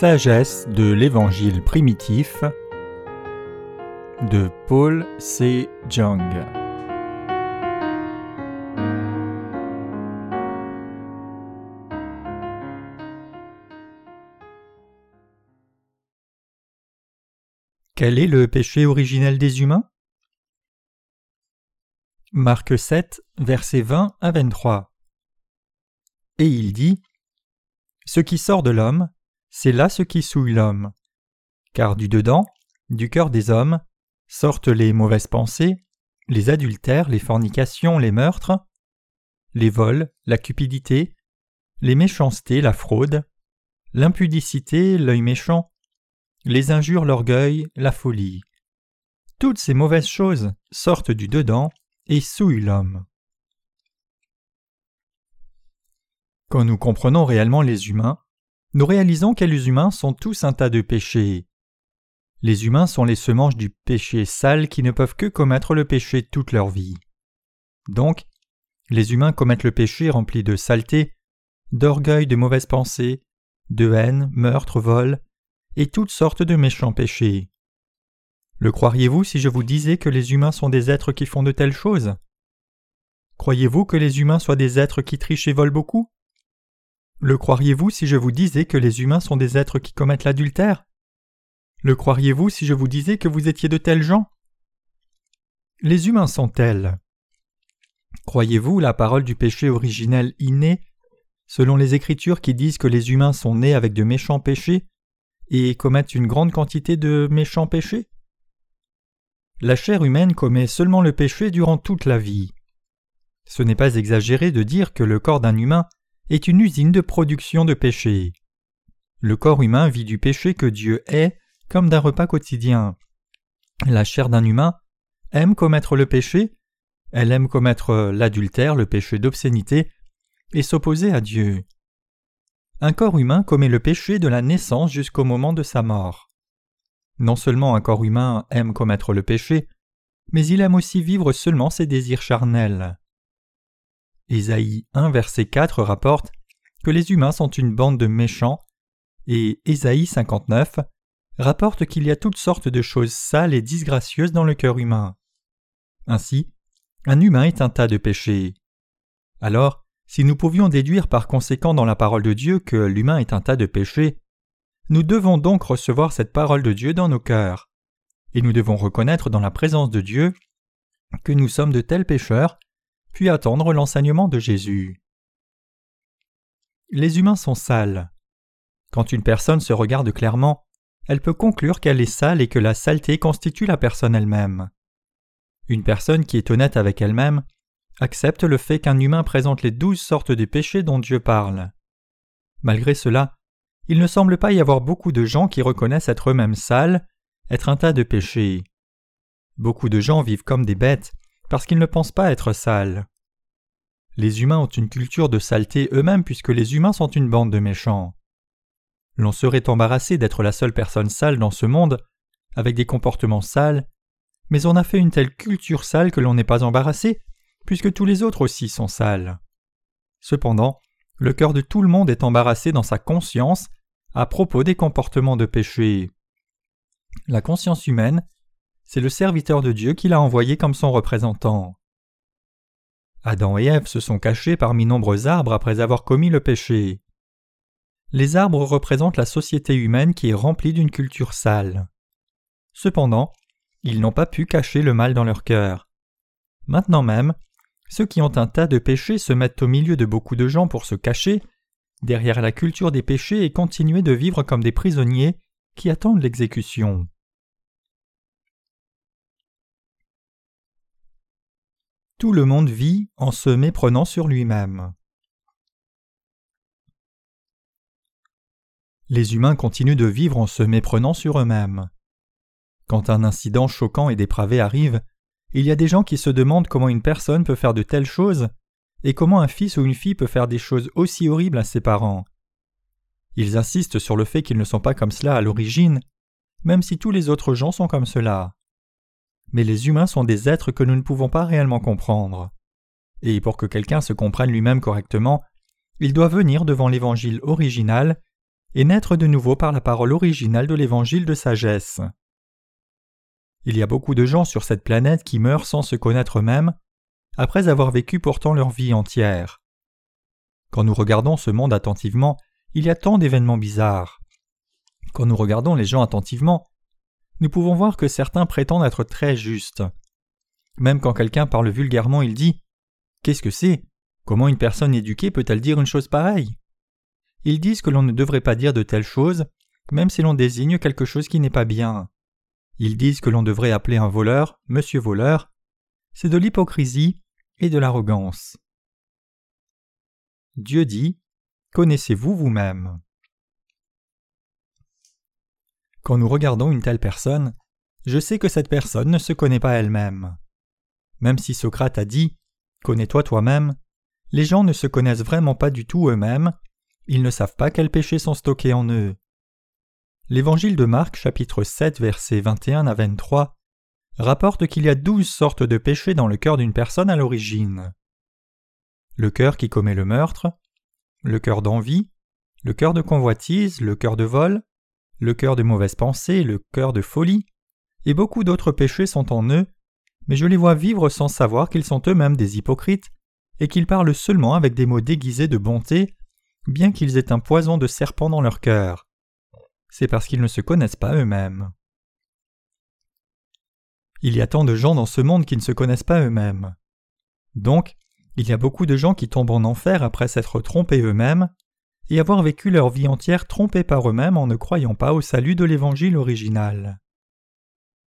Sagesse de l'Évangile primitif de Paul C. Jung. Quel est le péché originel des humains? Marc 7, versets 20 à 23 Et il dit Ce qui sort de l'homme, c'est là ce qui souille l'homme. Car du dedans, du cœur des hommes, sortent les mauvaises pensées, les adultères, les fornications, les meurtres, les vols, la cupidité, les méchancetés, la fraude, l'impudicité, l'œil méchant, les injures, l'orgueil, la folie. Toutes ces mauvaises choses sortent du dedans et souillent l'homme. Quand nous comprenons réellement les humains, nous réalisons que les humains sont tous un tas de péchés. Les humains sont les semences du péché sale qui ne peuvent que commettre le péché toute leur vie. Donc, les humains commettent le péché rempli de saleté, d'orgueil, de mauvaises pensées, de haine, meurtre, vol, et toutes sortes de méchants péchés. Le croiriez-vous si je vous disais que les humains sont des êtres qui font de telles choses? Croyez-vous que les humains soient des êtres qui trichent et volent beaucoup? Le croiriez-vous si je vous disais que les humains sont des êtres qui commettent l'adultère? Le croiriez-vous si je vous disais que vous étiez de tels gens? Les humains sont tels. Croyez-vous la parole du péché originel inné, selon les Écritures qui disent que les humains sont nés avec de méchants péchés et commettent une grande quantité de méchants péchés? La chair humaine commet seulement le péché durant toute la vie. Ce n'est pas exagéré de dire que le corps d'un humain est une usine de production de péché. Le corps humain vit du péché que Dieu est comme d'un repas quotidien. La chair d'un humain aime commettre le péché, elle aime commettre l'adultère, le péché d'obscénité, et s'opposer à Dieu. Un corps humain commet le péché de la naissance jusqu'au moment de sa mort. Non seulement un corps humain aime commettre le péché, mais il aime aussi vivre seulement ses désirs charnels. Ésaïe 1 verset 4 rapporte que les humains sont une bande de méchants, et Ésaïe 59 rapporte qu'il y a toutes sortes de choses sales et disgracieuses dans le cœur humain. Ainsi, un humain est un tas de péchés. Alors, si nous pouvions déduire par conséquent dans la parole de Dieu que l'humain est un tas de péchés, nous devons donc recevoir cette parole de Dieu dans nos cœurs, et nous devons reconnaître dans la présence de Dieu que nous sommes de tels pécheurs puis attendre l'enseignement de Jésus. Les humains sont sales. Quand une personne se regarde clairement, elle peut conclure qu'elle est sale et que la saleté constitue la personne elle-même. Une personne qui est honnête avec elle-même accepte le fait qu'un humain présente les douze sortes de péchés dont Dieu parle. Malgré cela, il ne semble pas y avoir beaucoup de gens qui reconnaissent être eux-mêmes sales, être un tas de péchés. Beaucoup de gens vivent comme des bêtes parce qu'ils ne pensent pas être sales. Les humains ont une culture de saleté eux-mêmes puisque les humains sont une bande de méchants. L'on serait embarrassé d'être la seule personne sale dans ce monde, avec des comportements sales, mais on a fait une telle culture sale que l'on n'est pas embarrassé, puisque tous les autres aussi sont sales. Cependant, le cœur de tout le monde est embarrassé dans sa conscience à propos des comportements de péché. La conscience humaine c'est le serviteur de Dieu qui l'a envoyé comme son représentant. Adam et Ève se sont cachés parmi nombreux arbres après avoir commis le péché. Les arbres représentent la société humaine qui est remplie d'une culture sale. Cependant, ils n'ont pas pu cacher le mal dans leur cœur. Maintenant même, ceux qui ont un tas de péchés se mettent au milieu de beaucoup de gens pour se cacher, derrière la culture des péchés et continuer de vivre comme des prisonniers qui attendent l'exécution. Tout le monde vit en se méprenant sur lui-même. Les humains continuent de vivre en se méprenant sur eux-mêmes. Quand un incident choquant et dépravé arrive, il y a des gens qui se demandent comment une personne peut faire de telles choses et comment un fils ou une fille peut faire des choses aussi horribles à ses parents. Ils insistent sur le fait qu'ils ne sont pas comme cela à l'origine, même si tous les autres gens sont comme cela mais les humains sont des êtres que nous ne pouvons pas réellement comprendre. Et pour que quelqu'un se comprenne lui-même correctement, il doit venir devant l'évangile original et naître de nouveau par la parole originale de l'évangile de sagesse. Il y a beaucoup de gens sur cette planète qui meurent sans se connaître eux-mêmes, après avoir vécu pourtant leur vie entière. Quand nous regardons ce monde attentivement, il y a tant d'événements bizarres. Quand nous regardons les gens attentivement, nous pouvons voir que certains prétendent être très justes. Même quand quelqu'un parle vulgairement, il dit Qu'est-ce que c'est? Comment une personne éduquée peut-elle dire une chose pareille? Ils disent que l'on ne devrait pas dire de telles choses, même si l'on désigne quelque chose qui n'est pas bien. Ils disent que l'on devrait appeler un voleur Monsieur voleur. C'est de l'hypocrisie et de l'arrogance. Dieu dit Connaissez-vous vous-même Quand nous regardons une telle personne, je sais que cette personne ne se connaît pas elle-même. Même si Socrate a dit Connais-toi toi-même, les gens ne se connaissent vraiment pas du tout eux-mêmes, ils ne savent pas quels péchés sont stockés en eux. L'évangile de Marc chapitre 7 versets 21 à 23 rapporte qu'il y a douze sortes de péchés dans le cœur d'une personne à l'origine. Le cœur qui commet le meurtre, le cœur d'envie, le cœur de convoitise, le cœur de vol, le cœur de mauvaise pensée, le cœur de folie, et beaucoup d'autres péchés sont en eux, mais je les vois vivre sans savoir qu'ils sont eux-mêmes des hypocrites et qu'ils parlent seulement avec des mots déguisés de bonté, bien qu'ils aient un poison de serpent dans leur cœur. C'est parce qu'ils ne se connaissent pas eux-mêmes. Il y a tant de gens dans ce monde qui ne se connaissent pas eux-mêmes. Donc, il y a beaucoup de gens qui tombent en enfer après s'être trompés eux-mêmes et avoir vécu leur vie entière trompés par eux-mêmes en ne croyant pas au salut de l'Évangile original.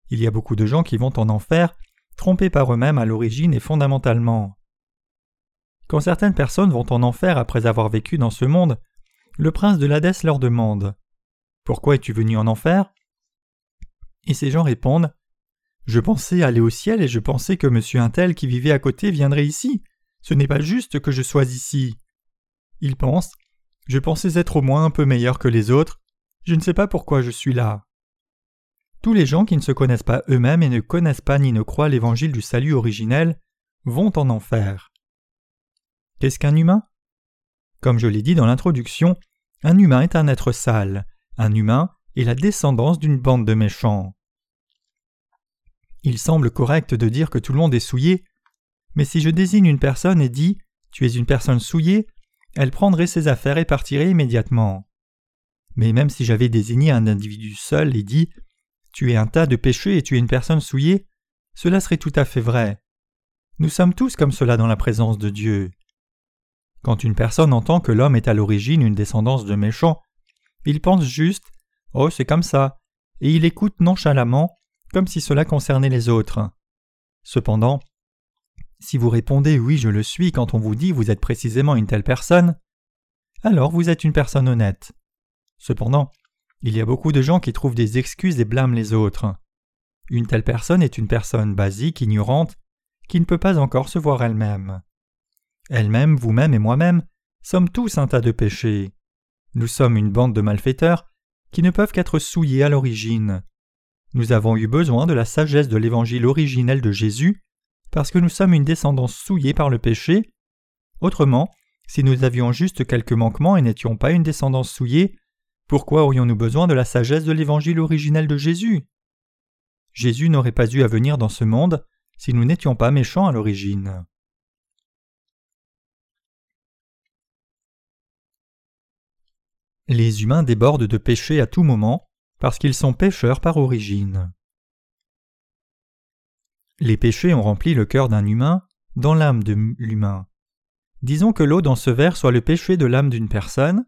Il y a beaucoup de gens qui vont en enfer trompés par eux-mêmes à l'origine et fondamentalement. Quand certaines personnes vont en enfer après avoir vécu dans ce monde, le prince de l'Hadès leur demande Pourquoi es-tu venu en enfer? Et ces gens répondent Je pensais aller au ciel et je pensais que monsieur Untel qui vivait à côté viendrait ici. Ce n'est pas juste que je sois ici. Ils pensent Je pensais être au moins un peu meilleur que les autres. Je ne sais pas pourquoi je suis là. Tous les gens qui ne se connaissent pas eux-mêmes et ne connaissent pas ni ne croient l'évangile du salut originel vont en enfer. Qu'est-ce qu'un humain? Comme je l'ai dit dans l'introduction, un humain est un être sale, un humain est la descendance d'une bande de méchants. Il semble correct de dire que tout le monde est souillé, mais si je désigne une personne et dis Tu es une personne souillée, elle prendrait ses affaires et partirait immédiatement. Mais même si j'avais désigné un individu seul et dit tu es un tas de péchés et tu es une personne souillée, cela serait tout à fait vrai. Nous sommes tous comme cela dans la présence de Dieu. Quand une personne entend que l'homme est à l'origine une descendance de méchants, il pense juste Oh, c'est comme ça, et il écoute nonchalamment, comme si cela concernait les autres. Cependant, si vous répondez Oui, je le suis quand on vous dit Vous êtes précisément une telle personne, alors vous êtes une personne honnête. Cependant, il y a beaucoup de gens qui trouvent des excuses et blâment les autres. Une telle personne est une personne basique, ignorante, qui ne peut pas encore se voir elle-même. Elle-même, vous-même et moi-même sommes tous un tas de péchés. Nous sommes une bande de malfaiteurs qui ne peuvent qu'être souillés à l'origine. Nous avons eu besoin de la sagesse de l'évangile originel de Jésus parce que nous sommes une descendance souillée par le péché. Autrement, si nous avions juste quelques manquements et n'étions pas une descendance souillée, pourquoi aurions-nous besoin de la sagesse de l'évangile originel de Jésus? Jésus n'aurait pas dû à venir dans ce monde si nous n'étions pas méchants à l'origine. Les humains débordent de péché à tout moment parce qu'ils sont pécheurs par origine. Les péchés ont rempli le cœur d'un humain dans l'âme de l'humain. Disons que l'eau dans ce verre soit le péché de l'âme d'une personne,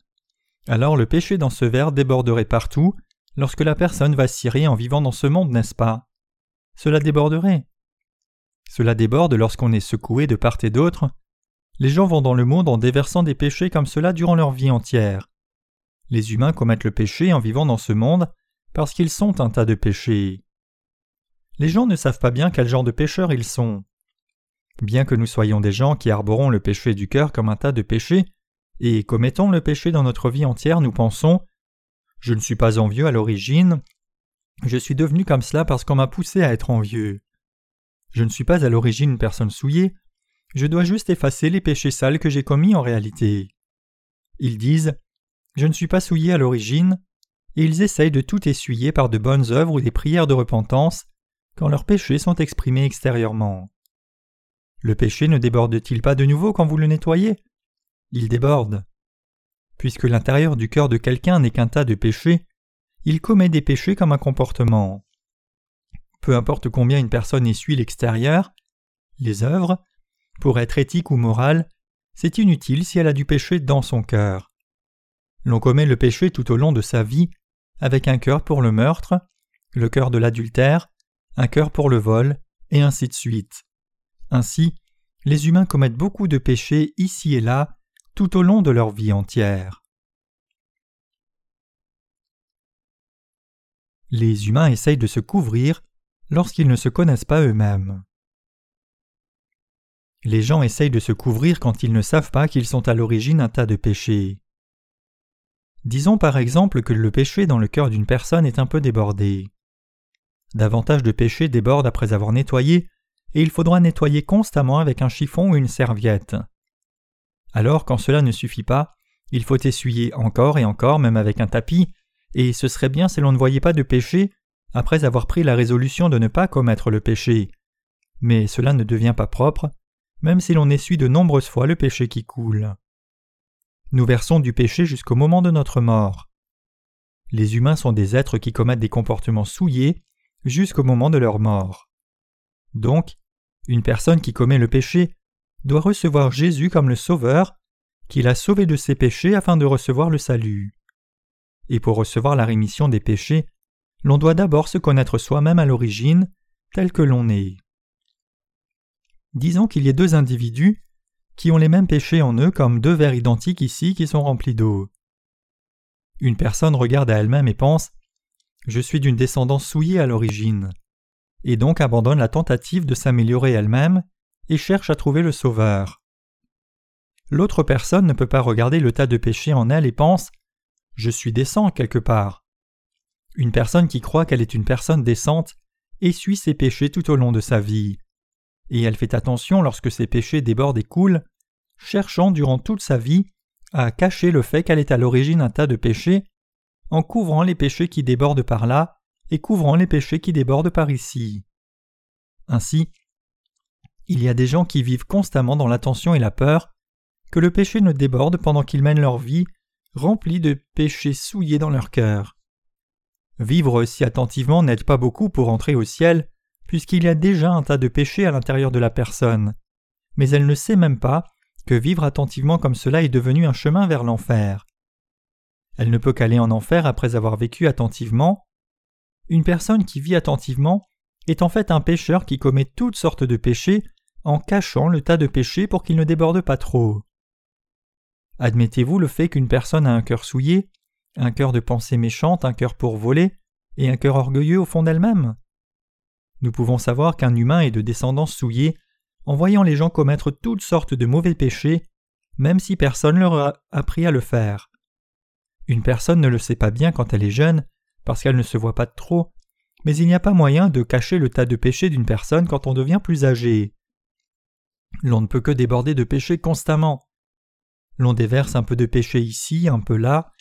alors le péché dans ce verre déborderait partout lorsque la personne vacillerait en vivant dans ce monde, n'est-ce pas? Cela déborderait. Cela déborde lorsqu'on est secoué de part et d'autre. Les gens vont dans le monde en déversant des péchés comme cela durant leur vie entière. Les humains commettent le péché en vivant dans ce monde parce qu'ils sont un tas de péchés. Les gens ne savent pas bien quel genre de pécheurs ils sont. Bien que nous soyons des gens qui arborons le péché du cœur comme un tas de péchés, et commettons le péché dans notre vie entière, nous pensons Je ne suis pas envieux à l'origine, je suis devenu comme cela parce qu'on m'a poussé à être envieux. Je ne suis pas à l'origine une personne souillée, je dois juste effacer les péchés sales que j'ai commis en réalité. Ils disent Je ne suis pas souillé à l'origine, et ils essayent de tout essuyer par de bonnes œuvres ou des prières de repentance quand leurs péchés sont exprimés extérieurement. Le péché ne déborde-t-il pas de nouveau quand vous le nettoyez? Il déborde. Puisque l'intérieur du cœur de quelqu'un n'est qu'un tas de péchés, il commet des péchés comme un comportement. Peu importe combien une personne essuie l'extérieur, les œuvres, pour être éthique ou morale, c'est inutile si elle a du péché dans son cœur. L'on commet le péché tout au long de sa vie, avec un cœur pour le meurtre, le cœur de l'adultère, un cœur pour le vol, et ainsi de suite. Ainsi, les humains commettent beaucoup de péchés ici et là, tout au long de leur vie entière. Les humains essayent de se couvrir lorsqu'ils ne se connaissent pas eux-mêmes. Les gens essayent de se couvrir quand ils ne savent pas qu'ils sont à l'origine un tas de péchés. Disons par exemple que le péché dans le cœur d'une personne est un peu débordé. Davantage de péchés débordent après avoir nettoyé, et il faudra nettoyer constamment avec un chiffon ou une serviette. Alors, quand cela ne suffit pas, il faut essuyer encore et encore, même avec un tapis, et ce serait bien si l'on ne voyait pas de péché après avoir pris la résolution de ne pas commettre le péché. Mais cela ne devient pas propre, même si l'on essuie de nombreuses fois le péché qui coule. Nous versons du péché jusqu'au moment de notre mort. Les humains sont des êtres qui commettent des comportements souillés jusqu'au moment de leur mort. Donc, une personne qui commet le péché doit recevoir Jésus comme le Sauveur, qui l'a sauvé de ses péchés afin de recevoir le salut. Et pour recevoir la rémission des péchés, l'on doit d'abord se connaître soi-même à l'origine, tel que l'on est. Disons qu'il y ait deux individus qui ont les mêmes péchés en eux comme deux verres identiques ici qui sont remplis d'eau. Une personne regarde à elle-même et pense Je suis d'une descendance souillée à l'origine, et donc abandonne la tentative de s'améliorer elle-même et cherche à trouver le Sauveur. L'autre personne ne peut pas regarder le tas de péchés en elle et pense Je suis décent quelque part. Une personne qui croit qu'elle est une personne décente essuie ses péchés tout au long de sa vie. Et elle fait attention lorsque ses péchés débordent et coulent, cherchant durant toute sa vie à cacher le fait qu'elle est à l'origine un tas de péchés, en couvrant les péchés qui débordent par là et couvrant les péchés qui débordent par ici. Ainsi, il y a des gens qui vivent constamment dans l'attention et la peur, que le péché ne déborde pendant qu'ils mènent leur vie, remplie de péchés souillés dans leur cœur. Vivre si attentivement n'aide pas beaucoup pour entrer au ciel, puisqu'il y a déjà un tas de péchés à l'intérieur de la personne. Mais elle ne sait même pas que vivre attentivement comme cela est devenu un chemin vers l'enfer. Elle ne peut qu'aller en enfer après avoir vécu attentivement. Une personne qui vit attentivement est en fait un pécheur qui commet toutes sortes de péchés en cachant le tas de péchés pour qu'il ne déborde pas trop. Admettez-vous le fait qu'une personne a un cœur souillé, un cœur de pensée méchante, un cœur pour voler, et un cœur orgueilleux au fond d'elle-même Nous pouvons savoir qu'un humain est de descendance souillée en voyant les gens commettre toutes sortes de mauvais péchés, même si personne leur a appris à le faire. Une personne ne le sait pas bien quand elle est jeune, parce qu'elle ne se voit pas trop, mais il n'y a pas moyen de cacher le tas de péchés d'une personne quand on devient plus âgé. L'on ne peut que déborder de péché constamment. L'on déverse un peu de péché ici, un peu là,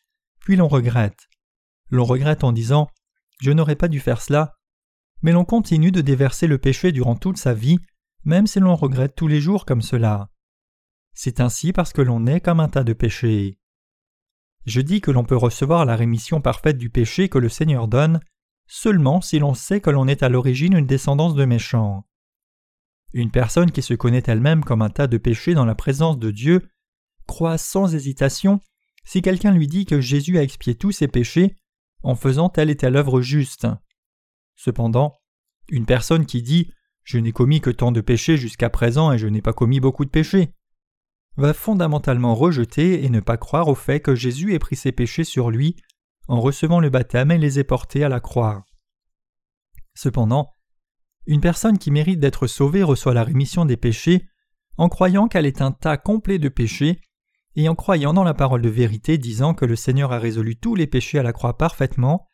puis l'on regrette. L'on regrette en disant Je n'aurais pas dû faire cela, mais l'on continue de déverser le péché durant toute sa vie, même si l'on regrette tous les jours comme cela. C'est ainsi parce que l'on est comme un tas de péchés. Je dis que l'on peut recevoir la rémission parfaite du péché que le Seigneur donne seulement si l'on sait que l'on est à l'origine une descendance de méchants. Une personne qui se connaît elle-même comme un tas de péchés dans la présence de Dieu croit sans hésitation si quelqu'un lui dit que Jésus a expié tous ses péchés en faisant telle et telle œuvre juste. Cependant, une personne qui dit Je n'ai commis que tant de péchés jusqu'à présent et je n'ai pas commis beaucoup de péchés va fondamentalement rejeter et ne pas croire au fait que Jésus ait pris ses péchés sur lui en recevant le baptême et les ait portés à la croix. Cependant, une personne qui mérite d'être sauvée reçoit la rémission des péchés en croyant qu'elle est un tas complet de péchés et en croyant dans la parole de vérité disant que le Seigneur a résolu tous les péchés à la croix parfaitement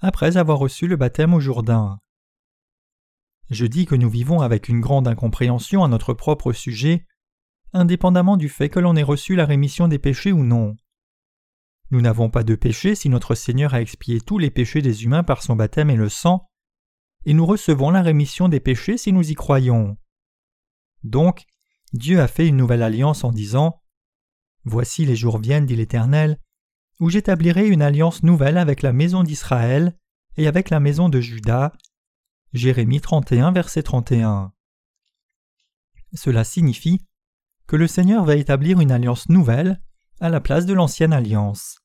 après avoir reçu le baptême au Jourdain. Je dis que nous vivons avec une grande incompréhension à notre propre sujet, indépendamment du fait que l'on ait reçu la rémission des péchés ou non. Nous n'avons pas de péché si notre Seigneur a expié tous les péchés des humains par son baptême et le sang, et nous recevons la rémission des péchés si nous y croyons. Donc, Dieu a fait une nouvelle alliance en disant Voici les jours viennent, dit l'Éternel, où j'établirai une alliance nouvelle avec la maison d'Israël et avec la maison de Juda. Jérémie 31, verset 31. Cela signifie que le Seigneur va établir une alliance nouvelle à la place de l'ancienne alliance.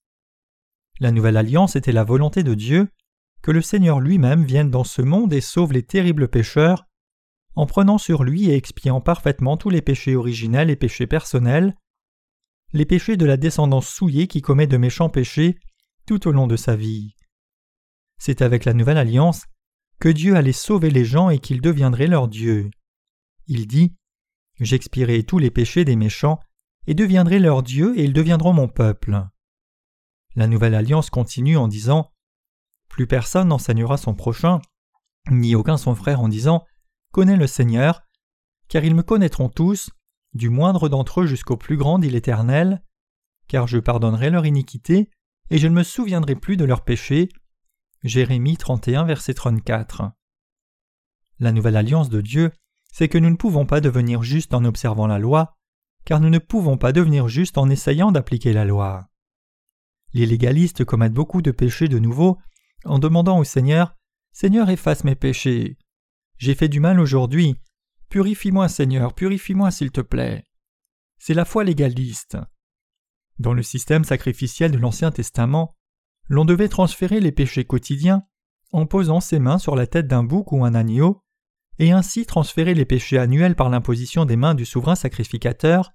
La nouvelle alliance était la volonté de Dieu que le Seigneur lui-même vienne dans ce monde et sauve les terribles pécheurs en prenant sur lui et expiant parfaitement tous les péchés originels et péchés personnels, les péchés de la descendance souillée qui commet de méchants péchés tout au long de sa vie. C'est avec la nouvelle alliance que Dieu allait sauver les gens et qu'il deviendrait leur Dieu. Il dit J'expirerai tous les péchés des méchants et deviendrai leur Dieu et ils deviendront mon peuple. La nouvelle alliance continue en disant Plus personne n'enseignera son prochain, ni aucun son frère en disant Connais le Seigneur, car ils me connaîtront tous, du moindre d'entre eux jusqu'au plus grand, dit l'Éternel, car je pardonnerai leur iniquité, et je ne me souviendrai plus de leurs péchés. Jérémie 31, verset 34. La nouvelle alliance de Dieu, c'est que nous ne pouvons pas devenir justes en observant la loi, car nous ne pouvons pas devenir justes en essayant d'appliquer la loi. Les légalistes commettent beaucoup de péchés de nouveau en demandant au Seigneur Seigneur, efface mes péchés. J'ai fait du mal aujourd'hui, Purifie-moi, Seigneur, purifie-moi, s'il te plaît. C'est la foi légaliste. Dans le système sacrificiel de l'Ancien Testament, l'on devait transférer les péchés quotidiens en posant ses mains sur la tête d'un bouc ou un agneau, et ainsi transférer les péchés annuels par l'imposition des mains du souverain sacrificateur,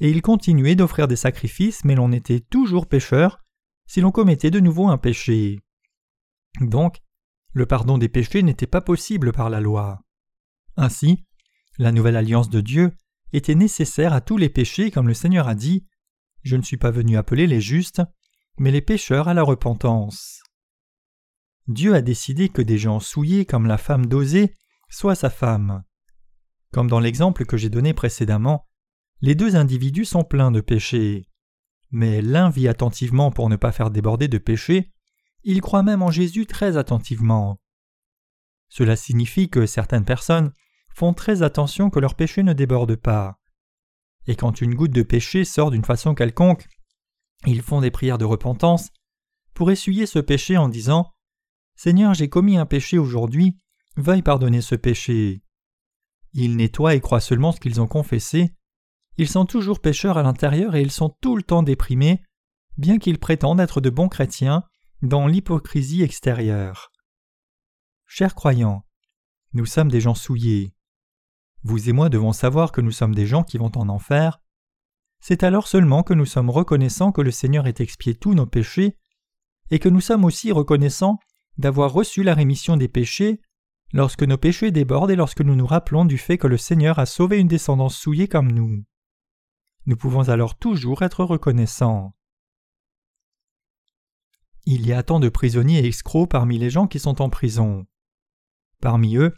et il continuait d'offrir des sacrifices, mais l'on était toujours pécheur si l'on commettait de nouveau un péché. Donc, le pardon des péchés n'était pas possible par la loi. Ainsi, la nouvelle alliance de Dieu était nécessaire à tous les péchés comme le Seigneur a dit Je ne suis pas venu appeler les justes, mais les pécheurs à la repentance. Dieu a décidé que des gens souillés comme la femme d'Osée soient sa femme. Comme dans l'exemple que j'ai donné précédemment, les deux individus sont pleins de péchés. Mais l'un vit attentivement pour ne pas faire déborder de péché, il croit même en Jésus très attentivement. Cela signifie que certaines personnes font très attention que leur péché ne déborde pas. Et quand une goutte de péché sort d'une façon quelconque, ils font des prières de repentance pour essuyer ce péché en disant Seigneur, j'ai commis un péché aujourd'hui, veuille pardonner ce péché. Ils nettoient et croient seulement ce qu'ils ont confessé. Ils sont toujours pécheurs à l'intérieur et ils sont tout le temps déprimés, bien qu'ils prétendent être de bons chrétiens dans l'hypocrisie extérieure. Chers croyants, nous sommes des gens souillés. Vous et moi devons savoir que nous sommes des gens qui vont en enfer. C'est alors seulement que nous sommes reconnaissants que le Seigneur ait expié tous nos péchés, et que nous sommes aussi reconnaissants d'avoir reçu la rémission des péchés lorsque nos péchés débordent et lorsque nous nous rappelons du fait que le Seigneur a sauvé une descendance souillée comme nous. Nous pouvons alors toujours être reconnaissants. Il y a tant de prisonniers et escrocs parmi les gens qui sont en prison. Parmi eux,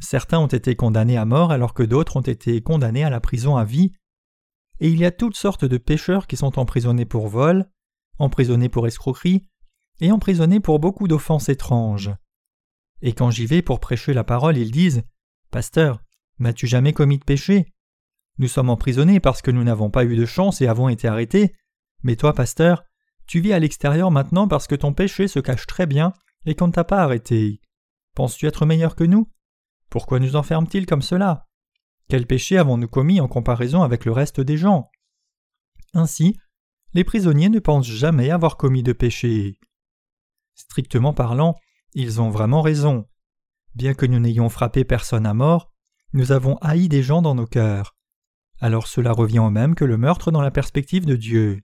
certains ont été condamnés à mort alors que d'autres ont été condamnés à la prison à vie, et il y a toutes sortes de pécheurs qui sont emprisonnés pour vol, emprisonnés pour escroquerie, et emprisonnés pour beaucoup d'offenses étranges. Et quand j'y vais pour prêcher la parole, ils disent Pasteur, n'as-tu jamais commis de péché? Nous sommes emprisonnés parce que nous n'avons pas eu de chance et avons été arrêtés, mais toi, pasteur, tu vis à l'extérieur maintenant parce que ton péché se cache très bien et qu'on ne t'a pas arrêté. Penses-tu être meilleur que nous? Pourquoi nous enferme-t-il comme cela? Quel péché avons-nous commis en comparaison avec le reste des gens? Ainsi, les prisonniers ne pensent jamais avoir commis de péché. Strictement parlant, ils ont vraiment raison. Bien que nous n'ayons frappé personne à mort, nous avons haï des gens dans nos cœurs. Alors cela revient au même que le meurtre dans la perspective de Dieu.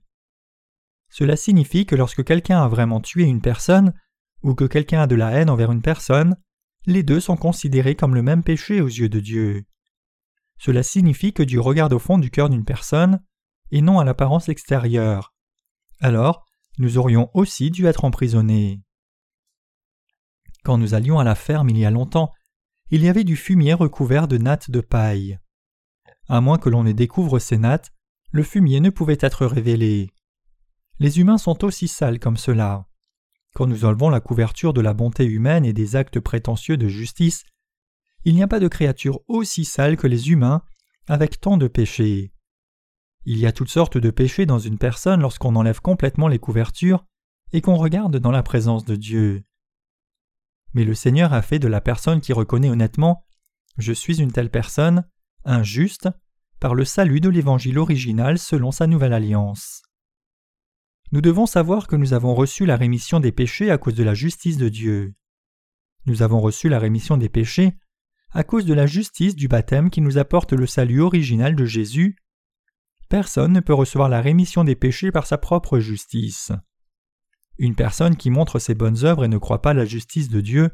Cela signifie que lorsque quelqu'un a vraiment tué une personne, ou que quelqu'un a de la haine envers une personne, les deux sont considérés comme le même péché aux yeux de Dieu. Cela signifie que Dieu regarde au fond du cœur d'une personne et non à l'apparence extérieure. Alors, nous aurions aussi dû être emprisonnés. Quand nous allions à la ferme il y a longtemps, il y avait du fumier recouvert de nattes de paille. À moins que l'on ne découvre ces nattes, le fumier ne pouvait être révélé. les humains sont aussi sales comme cela. Quand nous enlevons la couverture de la bonté humaine et des actes prétentieux de justice, il n'y a pas de créature aussi sale que les humains, avec tant de péchés. Il y a toutes sortes de péchés dans une personne lorsqu'on enlève complètement les couvertures et qu'on regarde dans la présence de Dieu. Mais le Seigneur a fait de la personne qui reconnaît honnêtement Je suis une telle personne, injuste, par le salut de l'Évangile original selon sa nouvelle alliance. Nous devons savoir que nous avons reçu la rémission des péchés à cause de la justice de Dieu. Nous avons reçu la rémission des péchés à cause de la justice du baptême qui nous apporte le salut original de Jésus. Personne ne peut recevoir la rémission des péchés par sa propre justice. Une personne qui montre ses bonnes œuvres et ne croit pas la justice de Dieu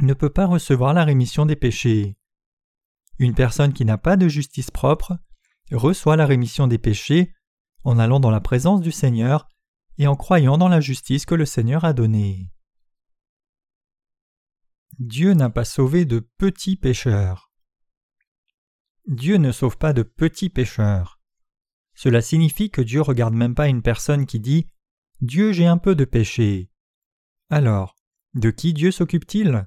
ne peut pas recevoir la rémission des péchés. Une personne qui n'a pas de justice propre reçoit la rémission des péchés en allant dans la présence du Seigneur et en croyant dans la justice que le Seigneur a donnée. Dieu n'a pas sauvé de petits pécheurs. Dieu ne sauve pas de petits pécheurs. Cela signifie que Dieu regarde même pas une personne qui dit Dieu j'ai un peu de péché. Alors, de qui Dieu s'occupe-t-il?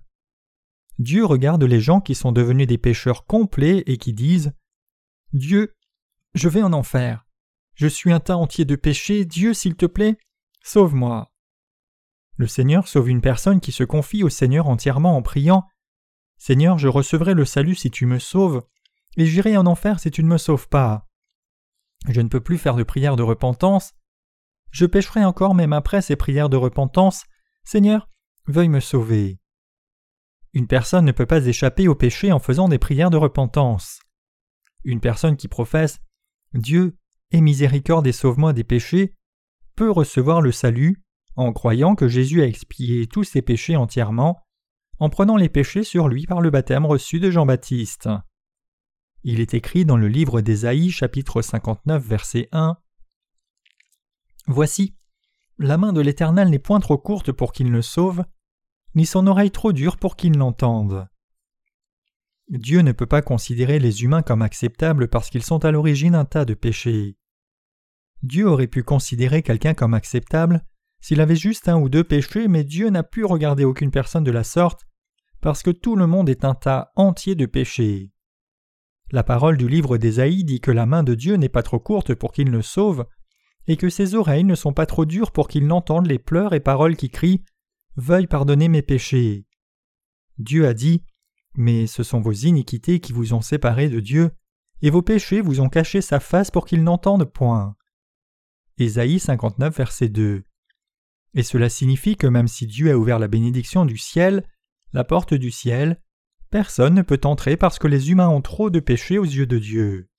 Dieu regarde les gens qui sont devenus des pécheurs complets et qui disent Dieu, je vais en enfer. Je suis un tas entier de péchés, Dieu, s'il te plaît, sauve-moi. Le Seigneur sauve une personne qui se confie au Seigneur entièrement en priant Seigneur, je recevrai le salut si tu me sauves, et j'irai en enfer si tu ne me sauves pas. Je ne peux plus faire de prières de repentance. Je pécherai encore même après ces prières de repentance. Seigneur, veuille me sauver. Une personne ne peut pas échapper au péché en faisant des prières de repentance. Une personne qui professe Dieu, et miséricorde et sauve-moi des péchés, peut recevoir le salut en croyant que Jésus a expié tous ses péchés entièrement, en prenant les péchés sur lui par le baptême reçu de Jean-Baptiste. Il est écrit dans le livre d'Ésaïe chapitre 59 verset 1 Voici, la main de l'Éternel n'est point trop courte pour qu'il ne sauve, ni son oreille trop dure pour qu'il n'entende. Dieu ne peut pas considérer les humains comme acceptables parce qu'ils sont à l'origine un tas de péchés. Dieu aurait pu considérer quelqu'un comme acceptable s'il avait juste un ou deux péchés, mais Dieu n'a pu regarder aucune personne de la sorte, parce que tout le monde est un tas entier de péchés. La parole du livre d'Ésaïe dit que la main de Dieu n'est pas trop courte pour qu'il ne sauve, et que ses oreilles ne sont pas trop dures pour qu'il n'entende les pleurs et paroles qui crient Veuille pardonner mes péchés. Dieu a dit Mais ce sont vos iniquités qui vous ont séparés de Dieu, et vos péchés vous ont caché sa face pour qu'il n'entende point. Ésaïe 59, verset 2. Et cela signifie que même si Dieu a ouvert la bénédiction du ciel, la porte du ciel, personne ne peut entrer parce que les humains ont trop de péchés aux yeux de Dieu.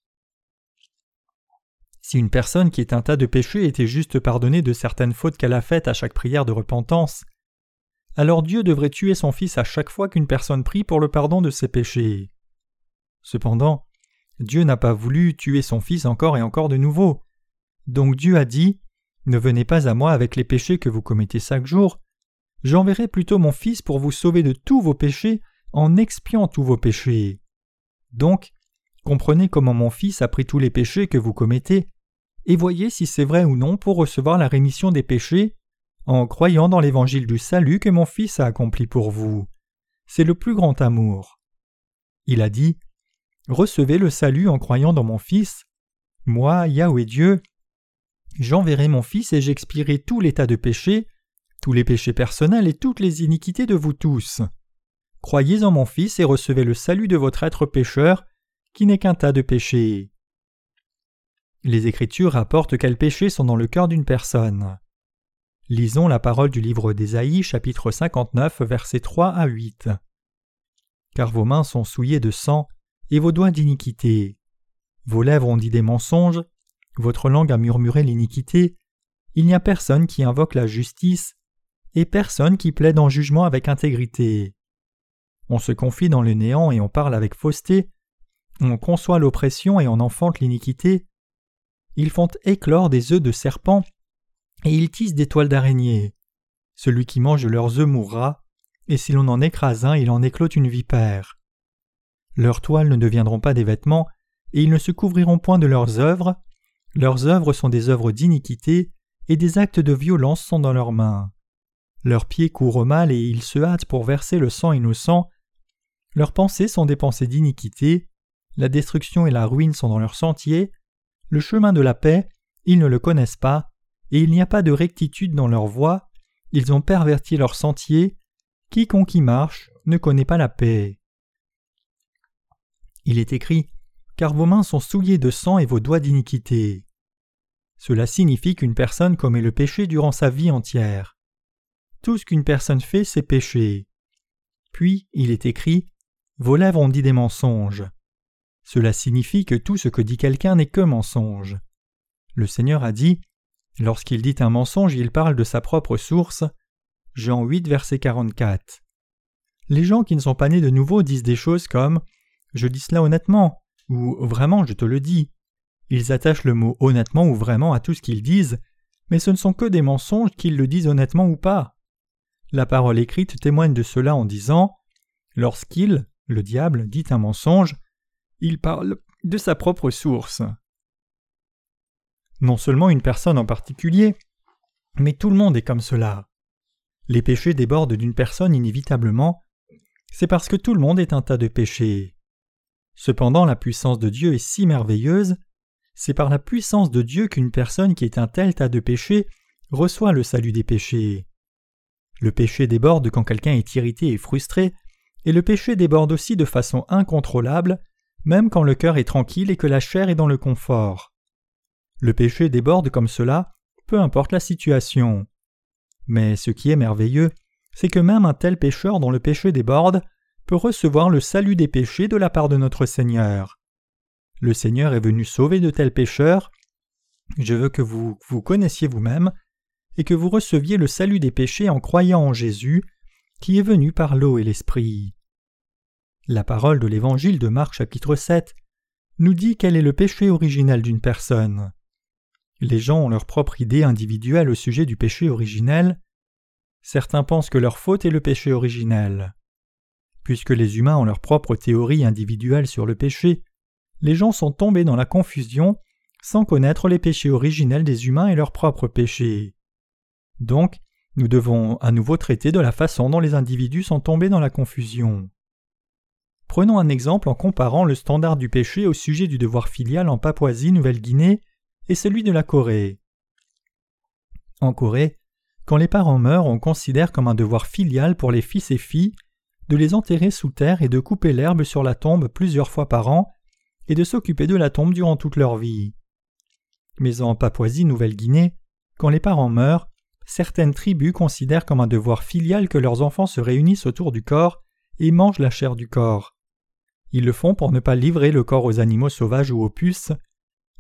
Si une personne qui est un tas de péchés était juste pardonnée de certaines fautes qu'elle a faites à chaque prière de repentance, alors Dieu devrait tuer son Fils à chaque fois qu'une personne prie pour le pardon de ses péchés. Cependant, Dieu n'a pas voulu tuer son Fils encore et encore de nouveau. Donc Dieu a dit Ne venez pas à moi avec les péchés que vous commettez chaque jour. J'enverrai plutôt mon Fils pour vous sauver de tous vos péchés en expiant tous vos péchés. Donc, comprenez comment mon Fils a pris tous les péchés que vous commettez, et voyez si c'est vrai ou non pour recevoir la rémission des péchés en croyant dans l'évangile du salut que mon Fils a accompli pour vous. C'est le plus grand amour. Il a dit Recevez le salut en croyant dans mon Fils. Moi, Yahweh Dieu, J'enverrai mon Fils et j'expierai tout l'état de péché, tous les péchés personnels et toutes les iniquités de vous tous. Croyez en mon Fils et recevez le salut de votre être pécheur, qui n'est qu'un tas de péchés. Les Écritures rapportent quels péchés sont dans le cœur d'une personne. Lisons la parole du livre d'Ésaïe, chapitre 59, versets 3 à 8. Car vos mains sont souillées de sang, et vos doigts d'iniquité. Vos lèvres ont dit des mensonges, votre langue a murmuré l'iniquité, il n'y a personne qui invoque la justice, et personne qui plaide en jugement avec intégrité. On se confie dans le néant et on parle avec fausseté, on conçoit l'oppression et on enfante l'iniquité, ils font éclore des œufs de serpent, et ils tissent des toiles d'araignée. Celui qui mange leurs œufs mourra, et si l'on en écrase un, il en éclate une vipère. Leurs toiles ne deviendront pas des vêtements, et ils ne se couvriront point de leurs œuvres, leurs œuvres sont des œuvres d'iniquité, et des actes de violence sont dans leurs mains. Leurs pieds courent au mal et ils se hâtent pour verser le sang innocent. Leurs pensées sont des pensées d'iniquité, la destruction et la ruine sont dans leurs sentiers, le chemin de la paix, ils ne le connaissent pas, et il n'y a pas de rectitude dans leur voie, ils ont perverti leurs sentiers, quiconque marche ne connaît pas la paix. Il est écrit Car vos mains sont souillées de sang et vos doigts d'iniquité. Cela signifie qu'une personne commet le péché durant sa vie entière. Tout ce qu'une personne fait, c'est pécher. Puis, il est écrit Vos lèvres ont dit des mensonges. Cela signifie que tout ce que dit quelqu'un n'est que mensonge. Le Seigneur a dit Lorsqu'il dit un mensonge, il parle de sa propre source. Jean 8, verset 44. Les gens qui ne sont pas nés de nouveau disent des choses comme Je dis cela honnêtement ou Vraiment, je te le dis. Ils attachent le mot honnêtement ou vraiment à tout ce qu'ils disent, mais ce ne sont que des mensonges qu'ils le disent honnêtement ou pas. La parole écrite témoigne de cela en disant Lorsqu'il, le diable, dit un mensonge, il parle de sa propre source. Non seulement une personne en particulier, mais tout le monde est comme cela. Les péchés débordent d'une personne inévitablement, c'est parce que tout le monde est un tas de péchés. Cependant la puissance de Dieu est si merveilleuse, c'est par la puissance de Dieu qu'une personne qui est un tel tas de péchés reçoit le salut des péchés. Le péché déborde quand quelqu'un est irrité et frustré, et le péché déborde aussi de façon incontrôlable, même quand le cœur est tranquille et que la chair est dans le confort. Le péché déborde comme cela, peu importe la situation. Mais ce qui est merveilleux, c'est que même un tel pécheur dont le péché déborde peut recevoir le salut des péchés de la part de notre Seigneur. Le Seigneur est venu sauver de tels pécheurs. Je veux que vous vous connaissiez vous-même et que vous receviez le salut des péchés en croyant en Jésus, qui est venu par l'eau et l'Esprit. La parole de l'Évangile de Marc chapitre 7 nous dit quel est le péché originel d'une personne. Les gens ont leur propre idée individuelle au sujet du péché originel. Certains pensent que leur faute est le péché originel. Puisque les humains ont leur propre théorie individuelle sur le péché, les gens sont tombés dans la confusion sans connaître les péchés originels des humains et leurs propres péchés. Donc, nous devons à nouveau traiter de la façon dont les individus sont tombés dans la confusion. Prenons un exemple en comparant le standard du péché au sujet du devoir filial en Papouasie-Nouvelle-Guinée et celui de la Corée. En Corée, quand les parents meurent, on considère comme un devoir filial pour les fils et filles de les enterrer sous terre et de couper l'herbe sur la tombe plusieurs fois par an et de s'occuper de la tombe durant toute leur vie. Mais en Papouasie-Nouvelle-Guinée, quand les parents meurent, certaines tribus considèrent comme un devoir filial que leurs enfants se réunissent autour du corps et mangent la chair du corps. Ils le font pour ne pas livrer le corps aux animaux sauvages ou aux puces.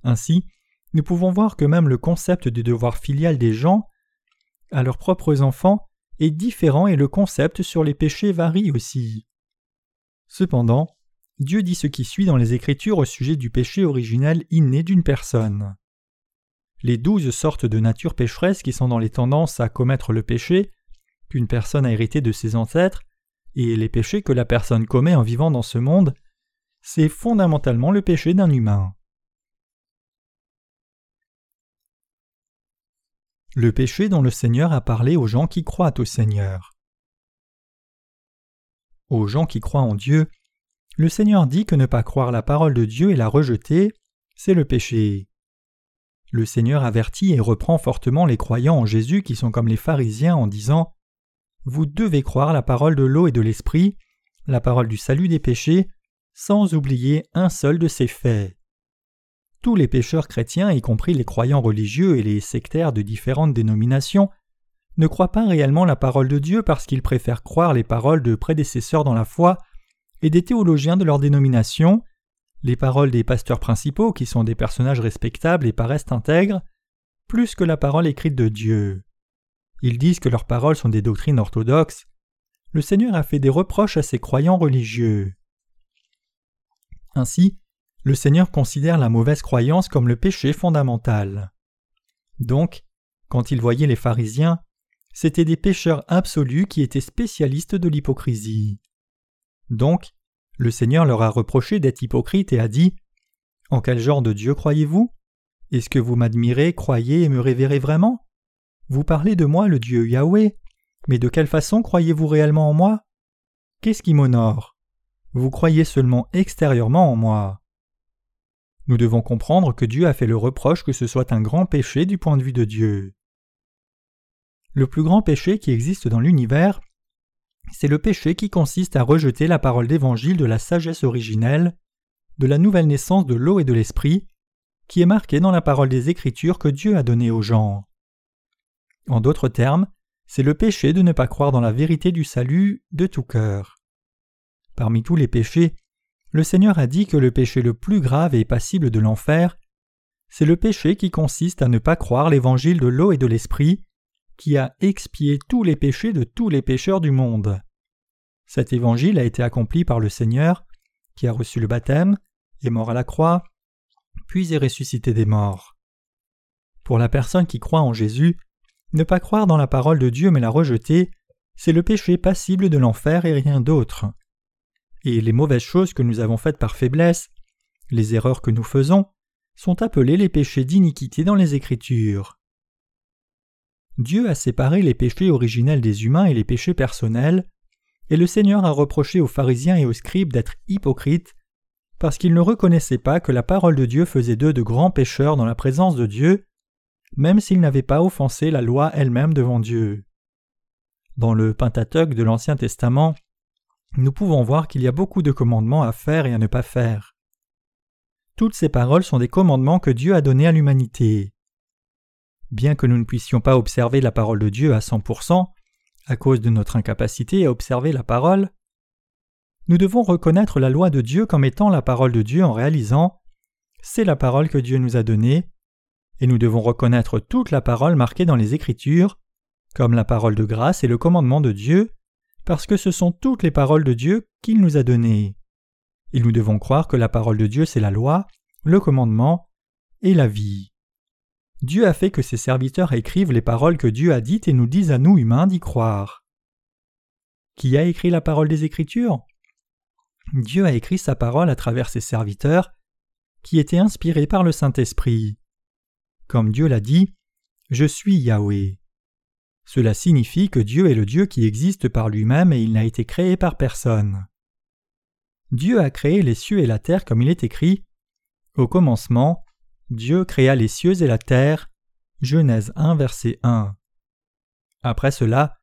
Ainsi, nous pouvons voir que même le concept du devoir filial des gens à leurs propres enfants est différent et le concept sur les péchés varie aussi. Cependant, Dieu dit ce qui suit dans les Écritures au sujet du péché originel inné d'une personne. Les douze sortes de nature pécheresse qui sont dans les tendances à commettre le péché, qu'une personne a hérité de ses ancêtres, et les péchés que la personne commet en vivant dans ce monde, c'est fondamentalement le péché d'un humain. Le péché dont le Seigneur a parlé aux gens qui croient au Seigneur. Aux gens qui croient en Dieu, le Seigneur dit que ne pas croire la parole de Dieu et la rejeter, c'est le péché. Le Seigneur avertit et reprend fortement les croyants en Jésus qui sont comme les pharisiens en disant Vous devez croire la parole de l'eau et de l'esprit, la parole du salut des péchés, sans oublier un seul de ces faits. Tous les pécheurs chrétiens, y compris les croyants religieux et les sectaires de différentes dénominations, ne croient pas réellement la parole de Dieu parce qu'ils préfèrent croire les paroles de prédécesseurs dans la foi et des théologiens de leur dénomination, les paroles des pasteurs principaux qui sont des personnages respectables et paraissent intègres, plus que la parole écrite de Dieu. Ils disent que leurs paroles sont des doctrines orthodoxes. Le Seigneur a fait des reproches à ses croyants religieux. Ainsi, le Seigneur considère la mauvaise croyance comme le péché fondamental. Donc, quand il voyait les pharisiens, c'étaient des pécheurs absolus qui étaient spécialistes de l'hypocrisie. Donc, le Seigneur leur a reproché d'être hypocrites et a dit En quel genre de Dieu croyez-vous? Est-ce que vous m'admirez, croyez et me révérez vraiment? Vous parlez de moi, le Dieu Yahweh, mais de quelle façon croyez-vous réellement en moi? Qu'est-ce qui m'honore? Vous croyez seulement extérieurement en moi. Nous devons comprendre que Dieu a fait le reproche que ce soit un grand péché du point de vue de Dieu. Le plus grand péché qui existe dans l'univers, c'est le péché qui consiste à rejeter la parole d'évangile de la sagesse originelle, de la nouvelle naissance de l'eau et de l'esprit, qui est marquée dans la parole des Écritures que Dieu a donnée aux gens. En d'autres termes, c'est le péché de ne pas croire dans la vérité du salut de tout cœur. Parmi tous les péchés, le Seigneur a dit que le péché le plus grave et passible de l'enfer, c'est le péché qui consiste à ne pas croire l'évangile de l'eau et de l'esprit, qui a expié tous les péchés de tous les pécheurs du monde. Cet évangile a été accompli par le Seigneur, qui a reçu le baptême, est mort à la croix, puis est ressuscité des morts. Pour la personne qui croit en Jésus, ne pas croire dans la parole de Dieu mais la rejeter, c'est le péché passible de l'enfer et rien d'autre. Et les mauvaises choses que nous avons faites par faiblesse, les erreurs que nous faisons, sont appelées les péchés d'iniquité dans les Écritures. Dieu a séparé les péchés originels des humains et les péchés personnels, et le Seigneur a reproché aux pharisiens et aux scribes d'être hypocrites parce qu'ils ne reconnaissaient pas que la parole de Dieu faisait d'eux de grands pécheurs dans la présence de Dieu, même s'ils n'avaient pas offensé la loi elle-même devant Dieu. Dans le Pentateuque de l'Ancien Testament, nous pouvons voir qu'il y a beaucoup de commandements à faire et à ne pas faire. Toutes ces paroles sont des commandements que Dieu a donnés à l'humanité. Bien que nous ne puissions pas observer la parole de Dieu à 100%, à cause de notre incapacité à observer la parole, nous devons reconnaître la loi de Dieu comme étant la parole de Dieu en réalisant c'est la parole que Dieu nous a donnée, et nous devons reconnaître toute la parole marquée dans les Écritures, comme la parole de grâce et le commandement de Dieu, parce que ce sont toutes les paroles de Dieu qu'il nous a données. Et nous devons croire que la parole de Dieu c'est la loi, le commandement et la vie. Dieu a fait que ses serviteurs écrivent les paroles que Dieu a dites et nous disent à nous humains d'y croire. Qui a écrit la parole des Écritures? Dieu a écrit sa parole à travers ses serviteurs, qui étaient inspirés par le Saint-Esprit. Comme Dieu l'a dit, Je suis Yahweh. Cela signifie que Dieu est le Dieu qui existe par lui-même et il n'a été créé par personne. Dieu a créé les cieux et la terre comme il est écrit. Au commencement, Dieu créa les cieux et la terre. Genèse 1, verset 1. Après cela,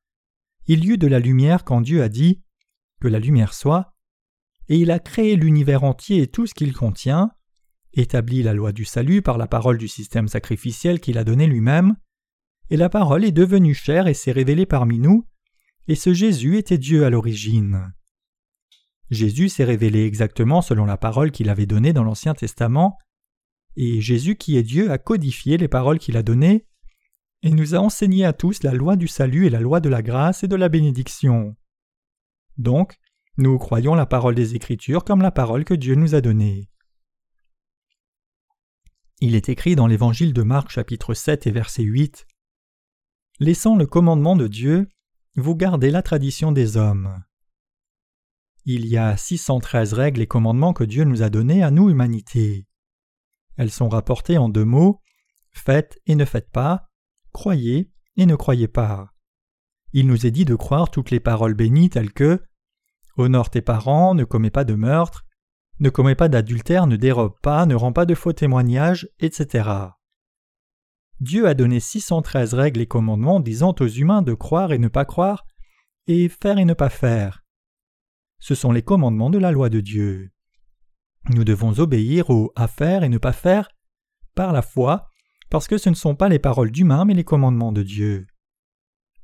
il y eut de la lumière quand Dieu a dit Que la lumière soit, et il a créé l'univers entier et tout ce qu'il contient, établi la loi du salut par la parole du système sacrificiel qu'il a donné lui-même, et la parole est devenue chair et s'est révélée parmi nous, et ce Jésus était Dieu à l'origine. Jésus s'est révélé exactement selon la parole qu'il avait donnée dans l'Ancien Testament, et Jésus qui est Dieu a codifié les paroles qu'il a données, et nous a enseigné à tous la loi du salut et la loi de la grâce et de la bénédiction. Donc, nous croyons la parole des Écritures comme la parole que Dieu nous a donnée. Il est écrit dans l'Évangile de Marc chapitre 7 et verset 8 Laissant le commandement de Dieu, vous gardez la tradition des hommes. Il y a 613 règles et commandements que Dieu nous a donnés à nous, humanité. Elles sont rapportées en deux mots faites et ne faites pas, croyez et ne croyez pas. Il nous est dit de croire toutes les paroles bénies telles que Honore tes parents, ne commets pas de meurtre, ne commets pas d'adultère, ne dérobe pas, ne rends pas de faux témoignages, etc. Dieu a donné 613 règles et commandements disant aux humains de croire et ne pas croire, et faire et ne pas faire. Ce sont les commandements de la loi de Dieu. Nous devons obéir au à faire et ne pas faire par la foi, parce que ce ne sont pas les paroles d'humains mais les commandements de Dieu.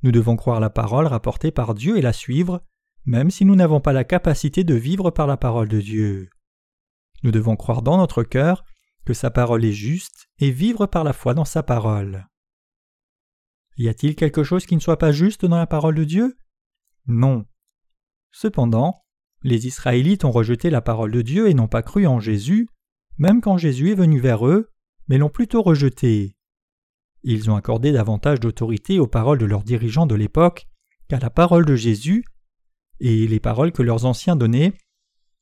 Nous devons croire la parole rapportée par Dieu et la suivre, même si nous n'avons pas la capacité de vivre par la parole de Dieu. Nous devons croire dans notre cœur que sa parole est juste et vivre par la foi dans sa parole. Y a-t-il quelque chose qui ne soit pas juste dans la parole de Dieu? Non. Cependant, les Israélites ont rejeté la parole de Dieu et n'ont pas cru en Jésus, même quand Jésus est venu vers eux, mais l'ont plutôt rejeté. Ils ont accordé davantage d'autorité aux paroles de leurs dirigeants de l'époque qu'à la parole de Jésus, et les paroles que leurs anciens donnaient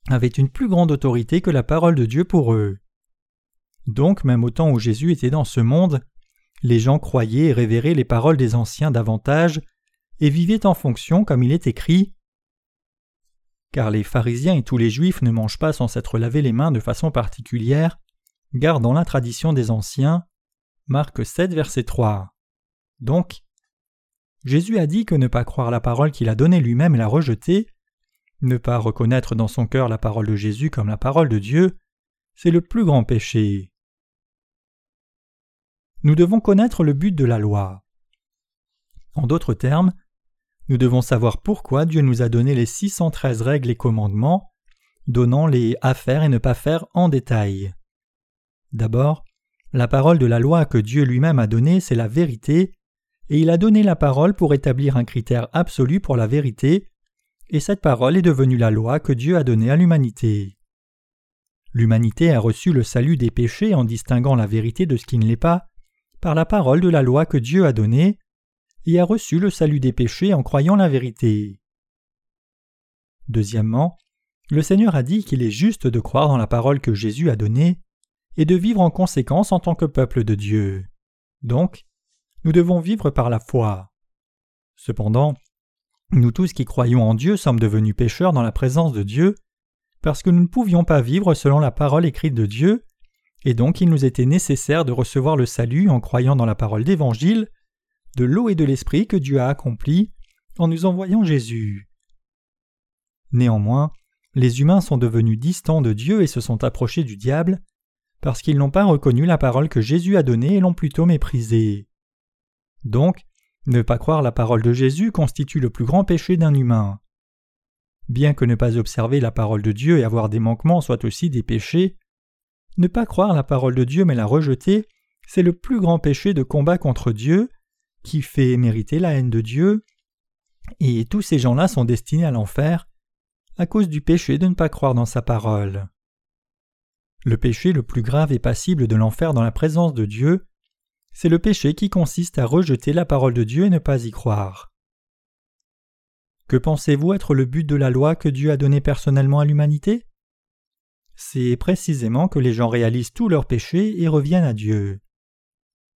avaient une plus grande autorité que la parole de Dieu pour eux. Donc, même au temps où Jésus était dans ce monde, Les gens croyaient et révéraient les paroles des anciens davantage et vivaient en fonction comme il est écrit. Car les pharisiens et tous les juifs ne mangent pas sans s'être lavé les mains de façon particulière, gardant la tradition des anciens. Marc 7, verset 3. Donc, Jésus a dit que ne pas croire la parole qu'il a donnée lui-même et la rejeter, ne pas reconnaître dans son cœur la parole de Jésus comme la parole de Dieu, c'est le plus grand péché. Nous devons connaître le but de la loi. En d'autres termes, nous devons savoir pourquoi Dieu nous a donné les 613 règles et commandements, donnant les à faire et ne pas faire en détail. D'abord, la parole de la loi que Dieu lui-même a donnée, c'est la vérité, et il a donné la parole pour établir un critère absolu pour la vérité, et cette parole est devenue la loi que Dieu a donnée à l'humanité. L'humanité a reçu le salut des péchés en distinguant la vérité de ce qui ne l'est pas, par la parole de la loi que Dieu a donnée, et a reçu le salut des péchés en croyant la vérité. Deuxièmement, le Seigneur a dit qu'il est juste de croire dans la parole que Jésus a donnée, et de vivre en conséquence en tant que peuple de Dieu. Donc, nous devons vivre par la foi. Cependant, nous tous qui croyons en Dieu sommes devenus pécheurs dans la présence de Dieu, parce que nous ne pouvions pas vivre selon la parole écrite de Dieu, et donc il nous était nécessaire de recevoir le salut en croyant dans la parole d'Évangile, de l'eau et de l'Esprit que Dieu a accompli en nous envoyant Jésus. Néanmoins, les humains sont devenus distants de Dieu et se sont approchés du diable, parce qu'ils n'ont pas reconnu la parole que Jésus a donnée et l'ont plutôt méprisée. Donc, ne pas croire la parole de Jésus constitue le plus grand péché d'un humain. Bien que ne pas observer la parole de Dieu et avoir des manquements soit aussi des péchés, ne pas croire la parole de Dieu mais la rejeter, c'est le plus grand péché de combat contre Dieu, qui fait mériter la haine de Dieu, et tous ces gens-là sont destinés à l'enfer, à cause du péché de ne pas croire dans sa parole. Le péché le plus grave et passible de l'enfer dans la présence de Dieu, c'est le péché qui consiste à rejeter la parole de Dieu et ne pas y croire. Que pensez-vous être le but de la loi que Dieu a donnée personnellement à l'humanité? C'est précisément que les gens réalisent tous leurs péchés et reviennent à Dieu.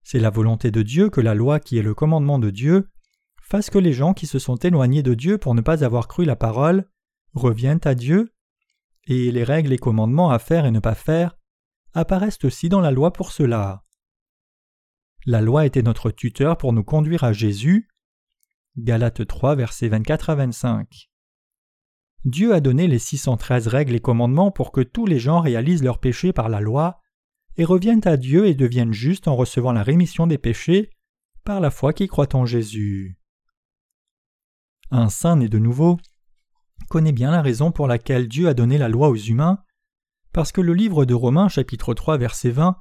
C'est la volonté de Dieu que la loi qui est le commandement de Dieu fasse que les gens qui se sont éloignés de Dieu pour ne pas avoir cru la parole reviennent à Dieu, et les règles et commandements à faire et ne pas faire apparaissent aussi dans la loi pour cela. La loi était notre tuteur pour nous conduire à Jésus. Galates 3, versets 24 à 25. Dieu a donné les 613 règles et commandements pour que tous les gens réalisent leurs péchés par la loi et reviennent à Dieu et deviennent justes en recevant la rémission des péchés par la foi qui croit en Jésus. Un saint né de nouveau connaît bien la raison pour laquelle Dieu a donné la loi aux humains, parce que le livre de Romains chapitre 3 verset 20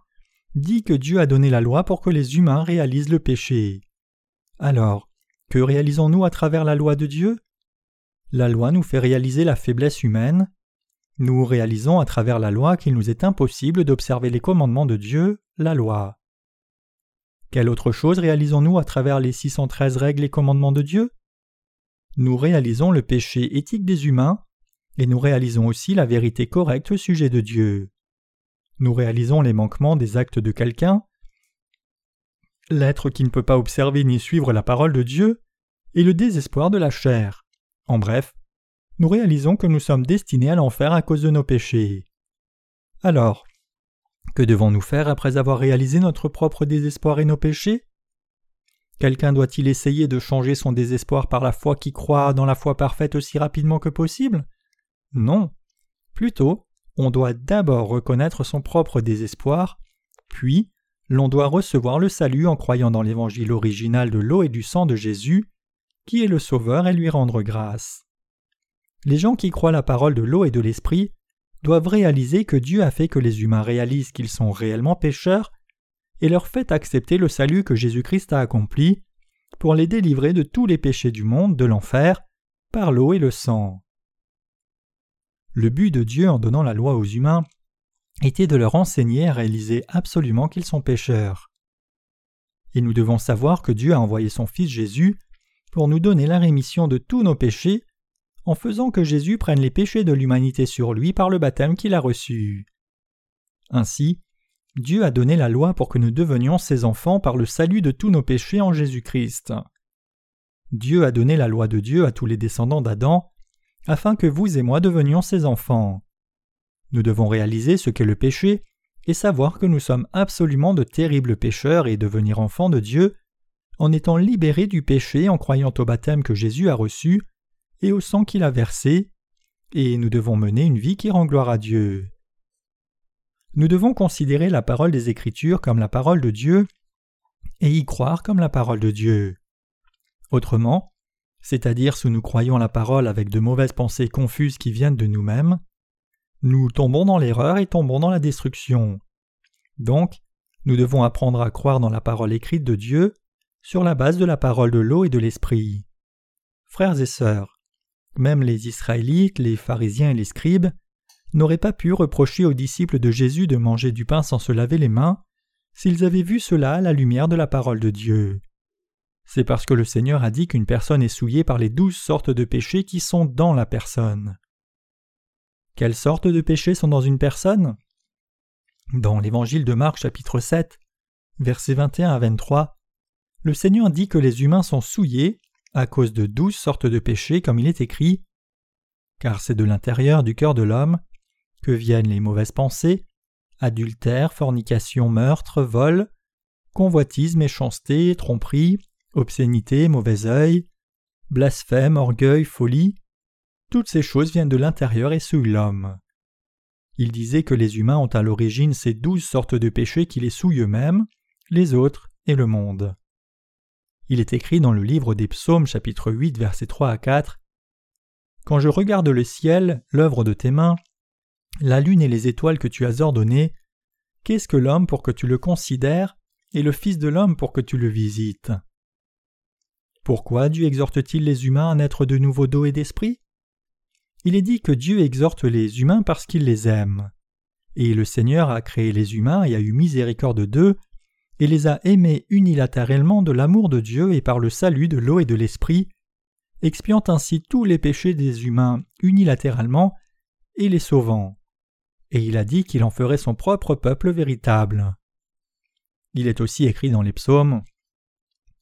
dit que Dieu a donné la loi pour que les humains réalisent le péché. Alors, que réalisons-nous à travers la loi de Dieu? La loi nous fait réaliser la faiblesse humaine. Nous réalisons à travers la loi qu'il nous est impossible d'observer les commandements de Dieu, la loi. Quelle autre chose réalisons-nous à travers les 613 règles et commandements de Dieu? Nous réalisons le péché éthique des humains, et nous réalisons aussi la vérité correcte au sujet de Dieu. Nous réalisons les manquements des actes de quelqu'un, l'être qui ne peut pas observer ni suivre la parole de Dieu, et le désespoir de la chair. En bref, nous réalisons que nous sommes destinés à l'enfer à cause de nos péchés. Alors, que devons-nous faire après avoir réalisé notre propre désespoir et nos péchés? Quelqu'un doit-il essayer de changer son désespoir par la foi qui croit dans la foi parfaite aussi rapidement que possible? Non. Plutôt, on doit d'abord reconnaître son propre désespoir, puis l'on doit recevoir le salut en croyant dans l'évangile original de l'eau et du sang de Jésus, qui est le Sauveur, et lui rendre grâce. Les gens qui croient la parole de l'eau et de l'esprit doivent réaliser que Dieu a fait que les humains réalisent qu'ils sont réellement pécheurs et leur fait accepter le salut que Jésus-Christ a accompli pour les délivrer de tous les péchés du monde, de l'enfer, par l'eau et le sang. Le but de Dieu en donnant la loi aux humains était de leur enseigner à réaliser absolument qu'ils sont pécheurs. Et nous devons savoir que Dieu a envoyé son Fils Jésus pour nous donner la rémission de tous nos péchés en faisant que Jésus prenne les péchés de l'humanité sur lui par le baptême qu'il a reçu. Ainsi, Dieu a donné la loi pour que nous devenions ses enfants par le salut de tous nos péchés en Jésus-Christ. Dieu a donné la loi de Dieu à tous les descendants d'Adam, afin que vous et moi devenions ses enfants. Nous devons réaliser ce qu'est le péché et savoir que nous sommes absolument de terribles pécheurs et devenir enfants de Dieu en étant libérés du péché en croyant au baptême que Jésus a reçu et au sang qu'il a versé, et nous devons mener une vie qui rend gloire à Dieu. Nous devons considérer la parole des Écritures comme la parole de Dieu et y croire comme la parole de Dieu. Autrement, c'est-à-dire si nous croyons la parole avec de mauvaises pensées confuses qui viennent de nous-mêmes, nous tombons dans l'erreur et tombons dans la destruction. Donc, nous devons apprendre à croire dans la parole écrite de Dieu sur la base de la parole de l'eau et de l'esprit. Frères et sœurs, même les Israélites, les pharisiens et les scribes n'auraient pas pu reprocher aux disciples de Jésus de manger du pain sans se laver les mains s'ils avaient vu cela à la lumière de la parole de Dieu. C'est parce que le Seigneur a dit qu'une personne est souillée par les douze sortes de péchés qui sont dans la personne. Quelles sortes de péchés sont dans une personne? Dans l'Évangile de Marc chapitre 7, versets 21 à 23, le Seigneur dit que les humains sont souillés à cause de douze sortes de péchés comme il est écrit, car c'est de l'intérieur du cœur de l'homme que viennent les mauvaises pensées, adultère, fornication, meurtre, vol, convoitise, méchanceté, tromperie, obscénité, mauvais œil, blasphème, orgueil, folie, toutes ces choses viennent de l'intérieur et souillent l'homme. Il disait que les humains ont à l'origine ces douze sortes de péchés qui les souillent eux-mêmes, les autres et le monde. Il est écrit dans le livre des Psaumes chapitre 8 versets 3 à 4 Quand je regarde le ciel, l'œuvre de tes mains, la lune et les étoiles que tu as ordonnées, qu'est-ce que l'homme pour que tu le considères, et le Fils de l'homme pour que tu le visites? Pourquoi Dieu exhorte-t-il les humains à naître de nouveau d'eau et d'esprit? Il est dit que Dieu exhorte les humains parce qu'il les aime. Et le Seigneur a créé les humains et a eu miséricorde d'eux, et les a aimés unilatéralement de l'amour de Dieu et par le salut de l'eau et de l'esprit, expiant ainsi tous les péchés des humains unilatéralement et les sauvant. Et il a dit qu'il en ferait son propre peuple véritable. Il est aussi écrit dans les psaumes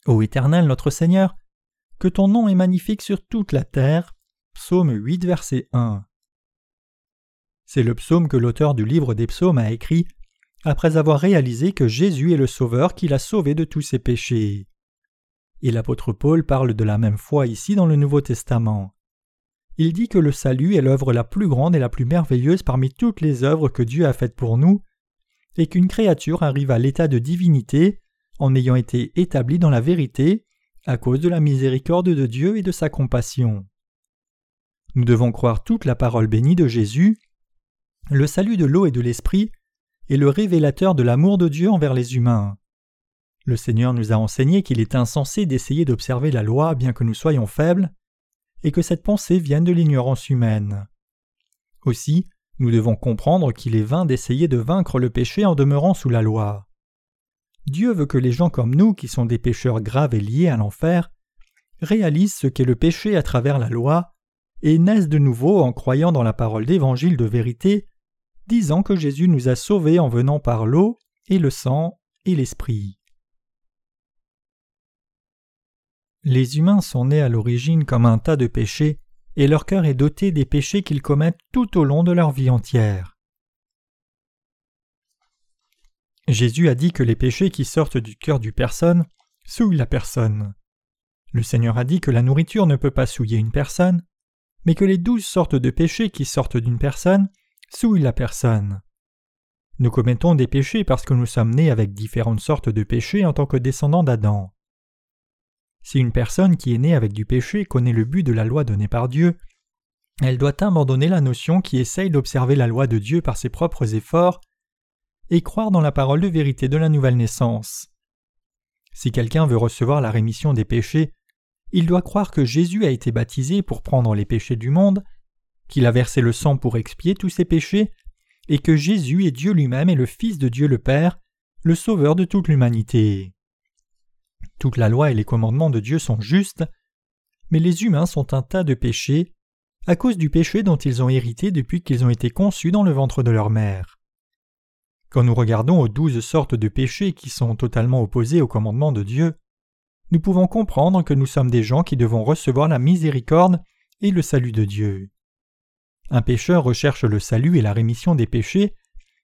Ô Éternel notre Seigneur, que ton nom est magnifique sur toute la terre. Psaume 8, verset 1. C'est le psaume que l'auteur du livre des psaumes a écrit après avoir réalisé que Jésus est le Sauveur qui l'a sauvé de tous ses péchés. Et l'apôtre Paul parle de la même foi ici dans le Nouveau Testament. Il dit que le salut est l'œuvre la plus grande et la plus merveilleuse parmi toutes les œuvres que Dieu a faites pour nous, et qu'une créature arrive à l'état de divinité en ayant été établie dans la vérité à cause de la miséricorde de Dieu et de sa compassion. Nous devons croire toute la parole bénie de Jésus, le salut de l'eau et de l'esprit est le révélateur de l'amour de Dieu envers les humains. Le Seigneur nous a enseigné qu'il est insensé d'essayer d'observer la loi bien que nous soyons faibles, et que cette pensée vienne de l'ignorance humaine. Aussi, nous devons comprendre qu'il est vain d'essayer de vaincre le péché en demeurant sous la loi. Dieu veut que les gens comme nous, qui sont des pécheurs graves et liés à l'enfer, réalisent ce qu'est le péché à travers la loi, et naissent de nouveau en croyant dans la parole d'évangile de vérité disant que Jésus nous a sauvés en venant par l'eau et le sang et l'esprit. Les humains sont nés à l'origine comme un tas de péchés, et leur cœur est doté des péchés qu'ils commettent tout au long de leur vie entière. Jésus a dit que les péchés qui sortent du cœur du personne souillent la personne. Le Seigneur a dit que la nourriture ne peut pas souiller une personne, mais que les douze sortes de péchés qui sortent d'une personne souille la personne. Nous commettons des péchés parce que nous sommes nés avec différentes sortes de péchés en tant que descendants d'Adam. Si une personne qui est née avec du péché connaît le but de la loi donnée par Dieu, elle doit abandonner la notion qui essaye d'observer la loi de Dieu par ses propres efforts et croire dans la parole de vérité de la nouvelle naissance. Si quelqu'un veut recevoir la rémission des péchés, il doit croire que Jésus a été baptisé pour prendre les péchés du monde qu'il a versé le sang pour expier tous ses péchés, et que Jésus est Dieu lui-même et le Fils de Dieu le Père, le Sauveur de toute l'humanité. Toute la loi et les commandements de Dieu sont justes, mais les humains sont un tas de péchés à cause du péché dont ils ont hérité depuis qu'ils ont été conçus dans le ventre de leur mère. Quand nous regardons aux douze sortes de péchés qui sont totalement opposés au commandement de Dieu, nous pouvons comprendre que nous sommes des gens qui devons recevoir la miséricorde et le salut de Dieu. Un pécheur recherche le salut et la rémission des péchés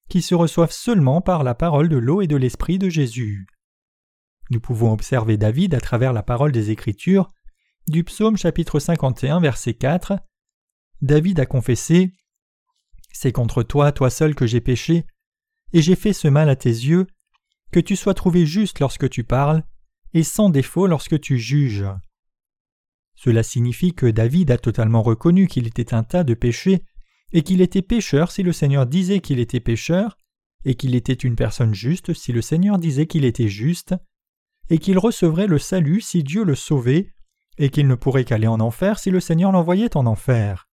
qui se reçoivent seulement par la parole de l'eau et de l'esprit de Jésus. Nous pouvons observer David à travers la parole des Écritures du psaume chapitre 51 verset 4. David a confessé C'est contre toi, toi seul, que j'ai péché, et j'ai fait ce mal à tes yeux, que tu sois trouvé juste lorsque tu parles, et sans défaut lorsque tu juges. Cela signifie que David a totalement reconnu qu'il était un tas de péchés, et qu'il était pécheur si le Seigneur disait qu'il était pécheur, et qu'il était une personne juste si le Seigneur disait qu'il était juste, et qu'il recevrait le salut si Dieu le sauvait, et qu'il ne pourrait qu'aller en enfer si le Seigneur l'envoyait en enfer.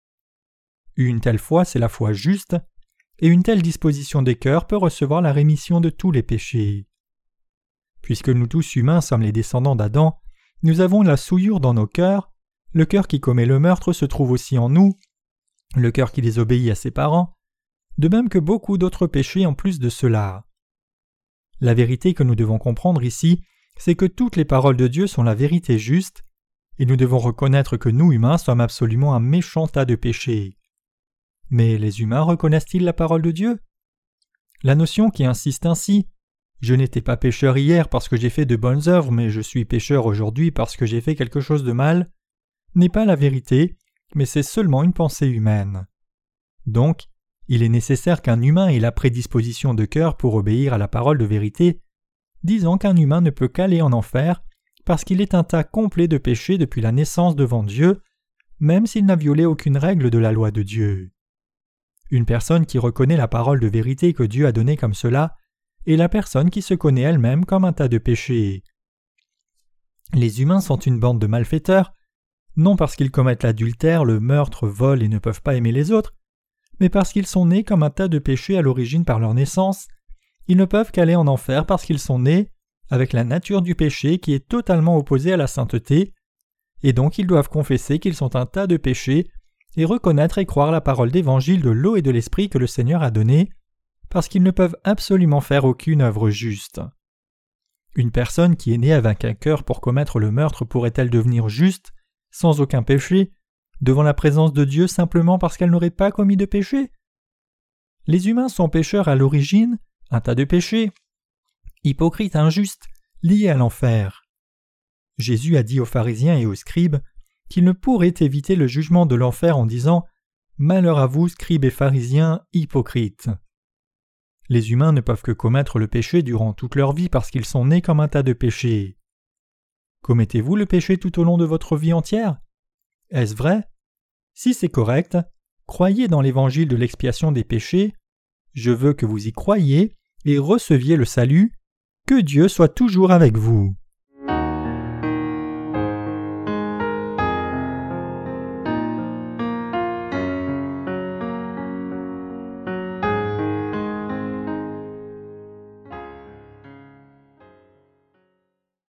Une telle foi, c'est la foi juste, et une telle disposition des cœurs peut recevoir la rémission de tous les péchés. Puisque nous tous humains sommes les descendants d'Adam, nous avons la souillure dans nos cœurs, le cœur qui commet le meurtre se trouve aussi en nous, le cœur qui désobéit à ses parents, de même que beaucoup d'autres péchés en plus de cela. La vérité que nous devons comprendre ici, c'est que toutes les paroles de Dieu sont la vérité juste, et nous devons reconnaître que nous humains sommes absolument un méchant tas de péchés. Mais les humains reconnaissent-ils la parole de Dieu? La notion qui insiste ainsi Je n'étais pas pécheur hier parce que j'ai fait de bonnes œuvres, mais je suis pécheur aujourd'hui parce que j'ai fait quelque chose de mal n'est pas la vérité, mais c'est seulement une pensée humaine. Donc, il est nécessaire qu'un humain ait la prédisposition de cœur pour obéir à la parole de vérité, disant qu'un humain ne peut qu'aller en enfer parce qu'il est un tas complet de péchés depuis la naissance devant Dieu, même s'il n'a violé aucune règle de la loi de Dieu. Une personne qui reconnaît la parole de vérité que Dieu a donnée comme cela est la personne qui se connaît elle-même comme un tas de péchés. Les humains sont une bande de malfaiteurs, non parce qu'ils commettent l'adultère, le meurtre, vol et ne peuvent pas aimer les autres, mais parce qu'ils sont nés comme un tas de péchés à l'origine par leur naissance, ils ne peuvent qu'aller en enfer parce qu'ils sont nés avec la nature du péché qui est totalement opposée à la sainteté, et donc ils doivent confesser qu'ils sont un tas de péchés et reconnaître et croire la parole d'évangile de l'eau et de l'esprit que le Seigneur a donnée, parce qu'ils ne peuvent absolument faire aucune œuvre juste. Une personne qui est née avec un cœur pour commettre le meurtre pourrait-elle devenir juste, sans aucun péché, devant la présence de Dieu simplement parce qu'elle n'aurait pas commis de péché Les humains sont pécheurs à l'origine, un tas de péchés, hypocrites injustes, liés à l'enfer. Jésus a dit aux pharisiens et aux scribes qu'il ne pourrait éviter le jugement de l'enfer en disant Malheur à vous, scribes et pharisiens, hypocrites. Les humains ne peuvent que commettre le péché durant toute leur vie parce qu'ils sont nés comme un tas de péchés. Commettez-vous le péché tout au long de votre vie entière? Est-ce vrai? Si c'est correct, croyez dans l'évangile de l'expiation des péchés. Je veux que vous y croyiez et receviez le salut. Que Dieu soit toujours avec vous.